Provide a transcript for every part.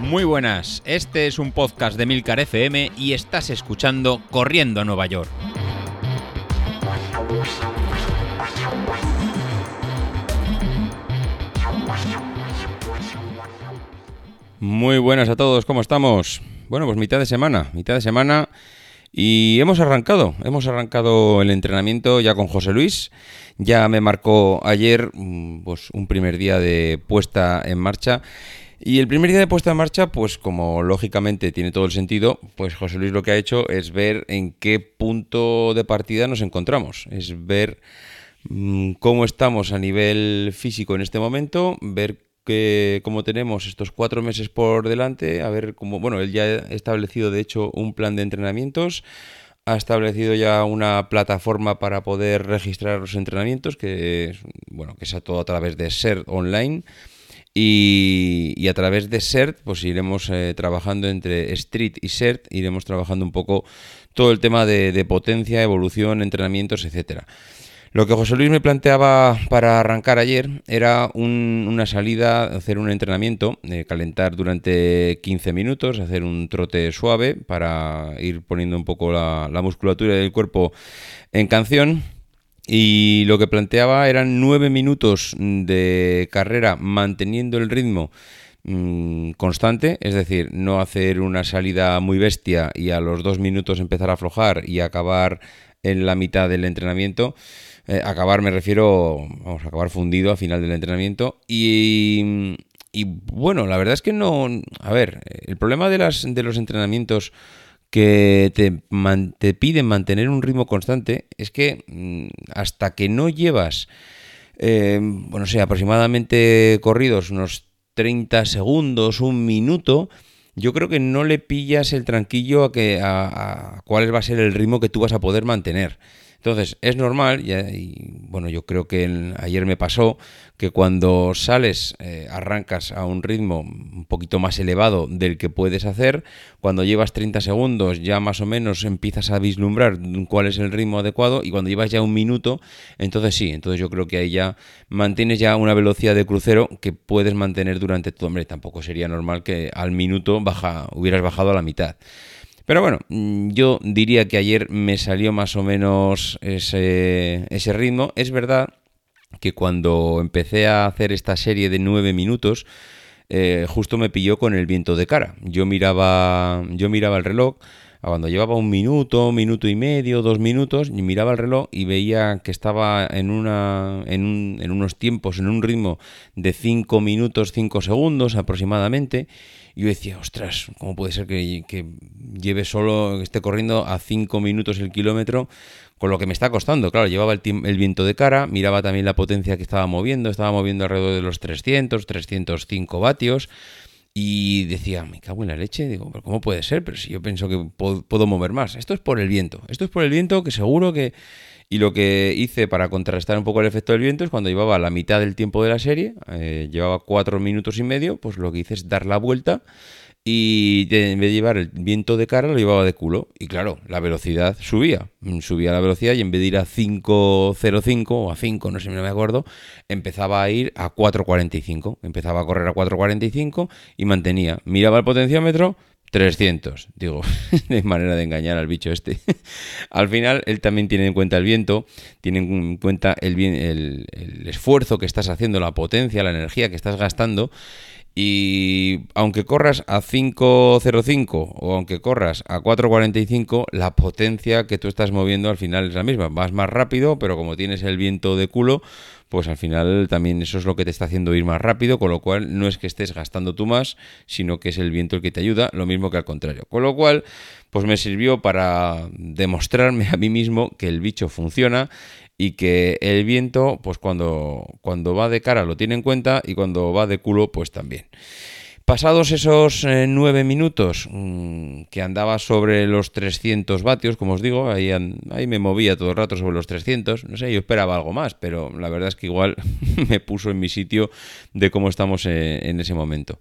Muy buenas, este es un podcast de Milcar FM y estás escuchando Corriendo a Nueva York. Muy buenas a todos, ¿cómo estamos? Bueno, pues mitad de semana, mitad de semana y hemos arrancado, hemos arrancado el entrenamiento ya con José Luis. Ya me marcó ayer mm, pues, un primer día de puesta en marcha y el primer día de puesta en marcha, pues como lógicamente tiene todo el sentido, pues José Luis lo que ha hecho es ver en qué punto de partida nos encontramos, es ver mm, cómo estamos a nivel físico en este momento, ver cómo tenemos estos cuatro meses por delante, a ver cómo, bueno, él ya ha establecido de hecho un plan de entrenamientos, ha establecido ya una plataforma para poder registrar los entrenamientos, que bueno, que sea todo a través de SER online. Y, a través de CERT, pues iremos eh, trabajando entre Street y CERT, iremos trabajando un poco todo el tema de, potencia, evolución, entrenamientos, etcétera. Lo que José Luis me planteaba para arrancar ayer era una salida, hacer un entrenamiento, eh, calentar durante 15 minutos, hacer un trote suave para ir poniendo un poco la musculatura del cuerpo en canción y lo que planteaba eran nueve minutos de carrera manteniendo el ritmo mm, constante, es decir, no hacer una salida muy bestia y a los dos minutos empezar a aflojar y acabar en la mitad del entrenamiento. Eh, acabar me refiero, vamos a acabar fundido a final del entrenamiento. Y, y bueno, la verdad es que no, a ver, el problema de, las, de los entrenamientos que te, te, piden mantener un ritmo constante es que mm, hasta que no llevas, eh, bueno, sé, aproximadamente corridos unos 30 segundos, un minuto, yo creo que no le pillas el tranquillo a, que, a cuál va a ser el ritmo que tú vas a poder mantener. Entonces, es normal, y, bueno, yo creo que ayer me pasó que cuando sales, eh, arrancas a un ritmo un poquito más elevado del que puedes hacer, cuando llevas 30 segundos ya más o menos empiezas a vislumbrar cuál es el ritmo adecuado y cuando llevas ya un minuto, entonces sí, entonces yo creo que ahí ya mantienes ya una velocidad de crucero que puedes mantener durante todo, hombre, tampoco sería normal que al minuto baja, hubieras bajado a la mitad. Pero bueno, mm, yo diría que ayer me salió más o menos ese, ese ritmo. Es verdad que cuando empecé a hacer esta serie de nueve minutos, eh, justo me pilló con el viento de cara. Yo miraba, yo miraba el reloj cuando llevaba un minuto, minuto y medio, dos minutos, y miraba el reloj y veía que estaba en, una, en, en unos tiempos, en un ritmo de cinco minutos, cinco segundos aproximadamente. Y yo decía, ostras, ¿cómo puede ser que, lleve solo, que esté corriendo a 5 minutos el kilómetro? Con lo que me está costando, claro, llevaba el, el, viento de cara, miraba también la potencia que estaba moviendo, estaba moviendo alrededor de los 300, 305 vatios, y decía, me cago en la leche, digo, ¿cómo puede ser? Pero si yo pienso que puedo, mover más. Esto es por el viento, esto es por el viento que seguro que... Y lo que hice para contrarrestar un poco el efecto del viento es cuando llevaba la mitad del tiempo de la serie, eh, llevaba cuatro minutos y medio, pues lo que hice es dar la vuelta y en vez de llevar el viento de cara, lo llevaba de culo. Y claro, la velocidad subía. Mm, subía la velocidad y en vez de ir a 5.05 o a 5, no sé, no me acuerdo, empezaba a ir a 4.45. Empezaba a correr a 4.45 y mantenía. Miraba el potenciómetro, 300. Digo, de manera de engañar al bicho este. al final, él también tiene en cuenta el viento, tiene en cuenta el, el, el esfuerzo que estás haciendo, la potencia, la energía que estás gastando. Y aunque corras a 5.05 o aunque corras a 4.45, la potencia que tú estás moviendo al final es la misma. Vas más rápido, pero como tienes el viento de culo, pues al final también eso es lo que te está haciendo ir más rápido, con lo cual no es que estés gastando tú más, sino que es el viento el que te ayuda, lo mismo que al contrario. Con lo cual, pues me sirvió para demostrarme a mí mismo que el bicho funciona y que el viento, pues cuando, cuando va de cara lo tiene en cuenta y cuando va de culo, pues también. Pasados esos eh, nueve minutos mm, que andaba sobre los 300 vatios, como os digo, ahí, ahí me movía todo el rato sobre los 300, no sé, yo esperaba algo más, pero la verdad es que igual me puso en mi sitio de cómo estamos eh, en ese momento.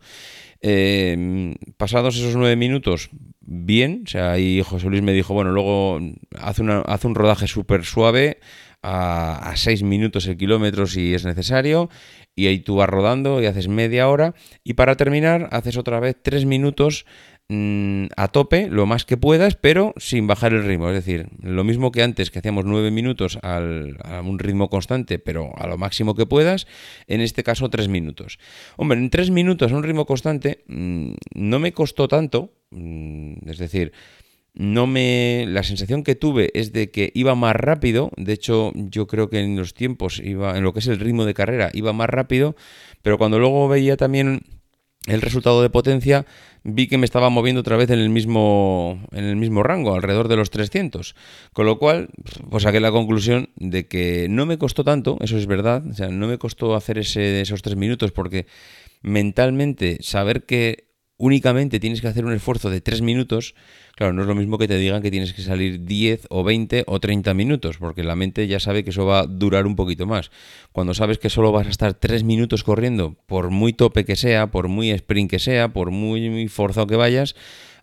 Eh, pasados esos nueve minutos, bien, o sea, ahí José Luis me dijo, bueno, luego hace, hace un rodaje súper suave, a, 6 minutos el kilómetro si es necesario, y ahí tú vas rodando y haces media hora, y para terminar haces otra vez 3 minutos Mm, a tope lo más que puedas, pero sin bajar el ritmo. Es decir, lo mismo que antes, que hacíamos 9 minutos al, a un ritmo constante, pero a lo máximo que puedas, en este caso 3 minutos. Hombre, en 3 minutos a un ritmo constante mm, no me costó tanto, mm, es decir, no me la sensación que tuve es de que iba más rápido de hecho yo creo que en los tiempos iba en lo que es el ritmo de carrera iba más rápido pero cuando luego veía también el resultado de potencia, vi que me estaba moviendo otra vez en el mismo, en el mismo rango, alrededor de los 300. Con lo cual, pues saqué la conclusión de que no me costó tanto, eso es verdad, o sea, no me costó hacer ese, esos tres minutos porque mentalmente saber que únicamente tienes que hacer un esfuerzo de 3 minutos, claro, no es lo mismo que te digan que tienes que salir 10 o 20 o 30 minutos, porque la mente ya sabe que eso va a durar un poquito más. Cuando sabes que solo vas a estar 3 minutos corriendo, por muy tope que sea, por muy sprint que sea, por muy forzado que vayas,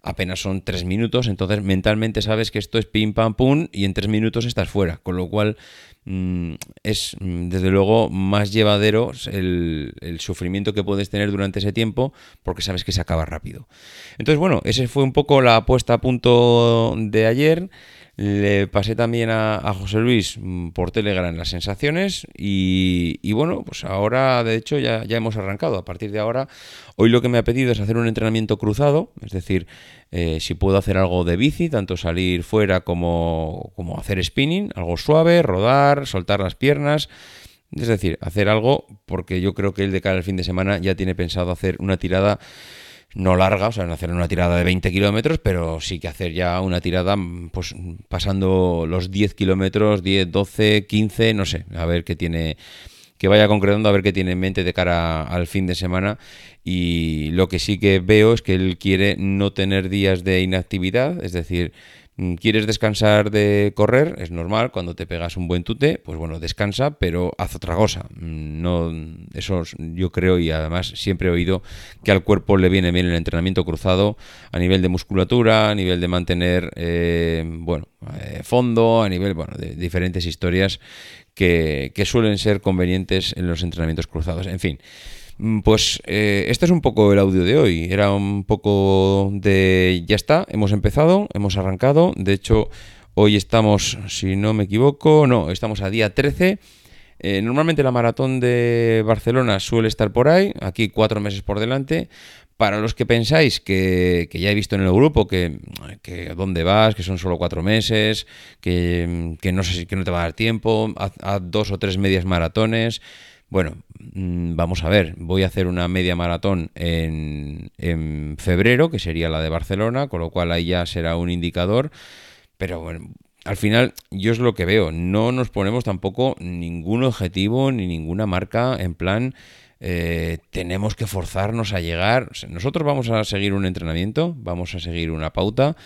apenas son 3 minutos, entonces mentalmente sabes que esto es pim pam pum y en 3 minutos estás fuera, con lo cual Mm, es mm, desde luego más llevadero el, sufrimiento que puedes tener durante ese tiempo porque sabes que se acaba rápido. Entonces, bueno, ese fue un poco la puesta a punto de ayer. Le pasé también a, José Luis mm, por Telegram las sensaciones y, bueno, pues ahora de hecho ya, ya, hemos arrancado. A partir de ahora, hoy lo que me ha pedido es hacer un entrenamiento cruzado, es decir, eh, si puedo hacer algo de bici, tanto salir fuera como, como hacer spinning, algo suave, rodar, soltar las piernas. Es decir, hacer algo porque yo creo que él de cara al fin de semana ya tiene pensado hacer una tirada no larga, o sea, no hacer una tirada de 20 kilómetros, pero sí que hacer ya una tirada, pues pasando los 10 kilómetros, 10, 12, 15, no sé, a ver qué tiene, que vaya concretando, a ver qué tiene en mente de cara al fin de semana. Y lo que sí que veo es que él quiere no tener días de inactividad, es decir, Mm, ¿Quieres descansar de correr? Es normal, cuando te pegas un buen tute, pues bueno, descansa, pero haz otra cosa. Mm, no, eso yo creo y además siempre he oído que al cuerpo le viene bien el entrenamiento cruzado a nivel de musculatura, a nivel de mantener, eh, bueno, eh, fondo, a nivel, bueno, de diferentes historias que, que suelen ser convenientes en los entrenamientos cruzados. En fin. Mm, pues eh, este es un poco el audio de hoy. Era un poco de... Ya está, hemos empezado, hemos arrancado. De hecho, hoy estamos, si no me equivoco, no, estamos a día 13. Eh, normalmente la maratón de Barcelona suele estar por ahí, aquí cuatro meses por delante. Para los que pensáis que, ya he visto en el grupo que, que, dónde vas, que son solo cuatro meses, que, no sé si que no te va a dar tiempo, haz dos o tres medias maratones. Bueno, mm, vamos a ver, voy a hacer una media maratón en, en, febrero, que sería la de Barcelona, con lo cual ahí ya será un indicador, pero bueno, al final yo es lo que veo, no nos ponemos tampoco ningún objetivo ni ninguna marca en plan... Eh, tenemos que forzarnos a llegar. Nosotros vamos a seguir un entrenamiento, vamos a seguir una pauta,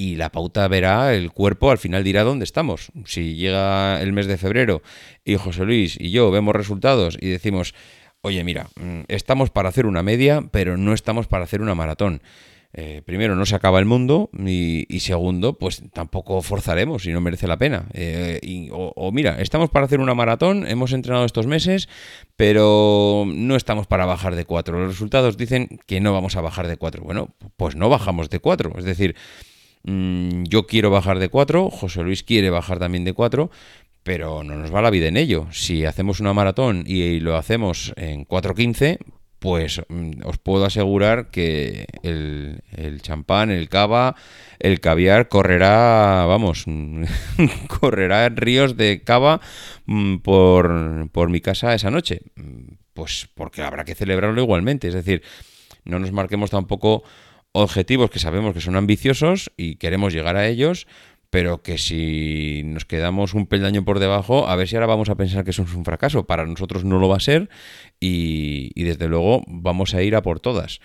y la pauta verá, el cuerpo al final dirá dónde estamos. Si llega el mes de febrero y José Luis y yo vemos resultados y decimos, oye, mira, mm, estamos para hacer una media, pero no estamos para hacer una maratón. Eh, primero, no se acaba el mundo y, segundo, pues tampoco forzaremos si no merece la pena. Eh, o, o, mira, estamos para hacer una maratón, hemos entrenado estos meses, pero no estamos para bajar de cuatro. Los resultados dicen que no vamos a bajar de cuatro. Bueno, pues no bajamos de cuatro. Es decir, Mm, yo quiero bajar de 4, José Luis quiere bajar también de 4, pero no nos va la vida en ello. Si hacemos una maratón y lo hacemos en 4.15, pues mm, os puedo asegurar que el, champán, el cava, el caviar correrá, vamos, correrá ríos de cava mm, por, por mi casa esa noche. Pues porque habrá que celebrarlo igualmente. Es decir, no nos marquemos tampoco objetivos que sabemos que son ambiciosos y queremos llegar a ellos, pero que si nos quedamos un peldaño por debajo, a ver si ahora vamos a pensar que eso es un fracaso. Para nosotros no lo va a ser y, desde luego vamos a ir a por todas.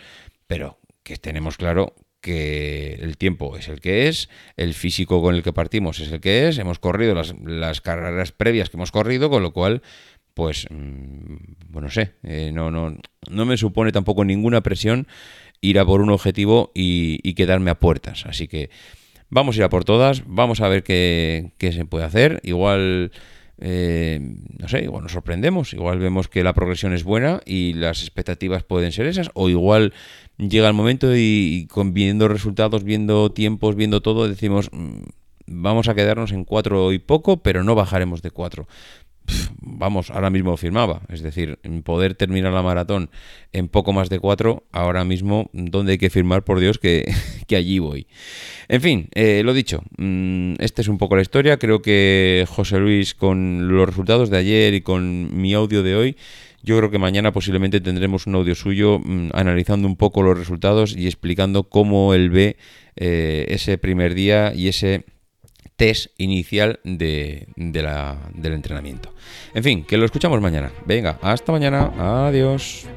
Pero que tenemos claro que el tiempo es el que es, el físico con el que partimos es el que es, hemos corrido las, las carreras previas que hemos corrido, con lo cual, pues, mm, bueno, sé, eh, no, no, no me supone tampoco ninguna presión ir a por un objetivo y, quedarme a puertas. Así que vamos a ir a por todas, vamos a ver qué, se puede hacer. Igual eh, no sé, igual nos sorprendemos, igual vemos que la progresión es buena y las expectativas pueden ser esas, o igual llega el momento y, con viendo resultados, viendo tiempos, viendo todo, decimos mm, vamos a quedarnos en cuatro y poco, pero no bajaremos de cuatro vamos, ahora mismo firmaba. Es decir, poder terminar la maratón en poco más de cuatro, ahora mismo, ¿dónde hay que firmar? Por Dios, que, allí voy. En fin, eh, lo dicho, mm, esta es un poco la historia. Creo que José Luis, con los resultados de ayer y con mi audio de hoy, yo creo que mañana posiblemente tendremos un audio suyo mm, analizando un poco los resultados y explicando cómo él ve eh, ese primer día y ese test inicial de, la, del entrenamiento. En fin, que lo escuchamos mañana. Venga, hasta mañana. Adiós.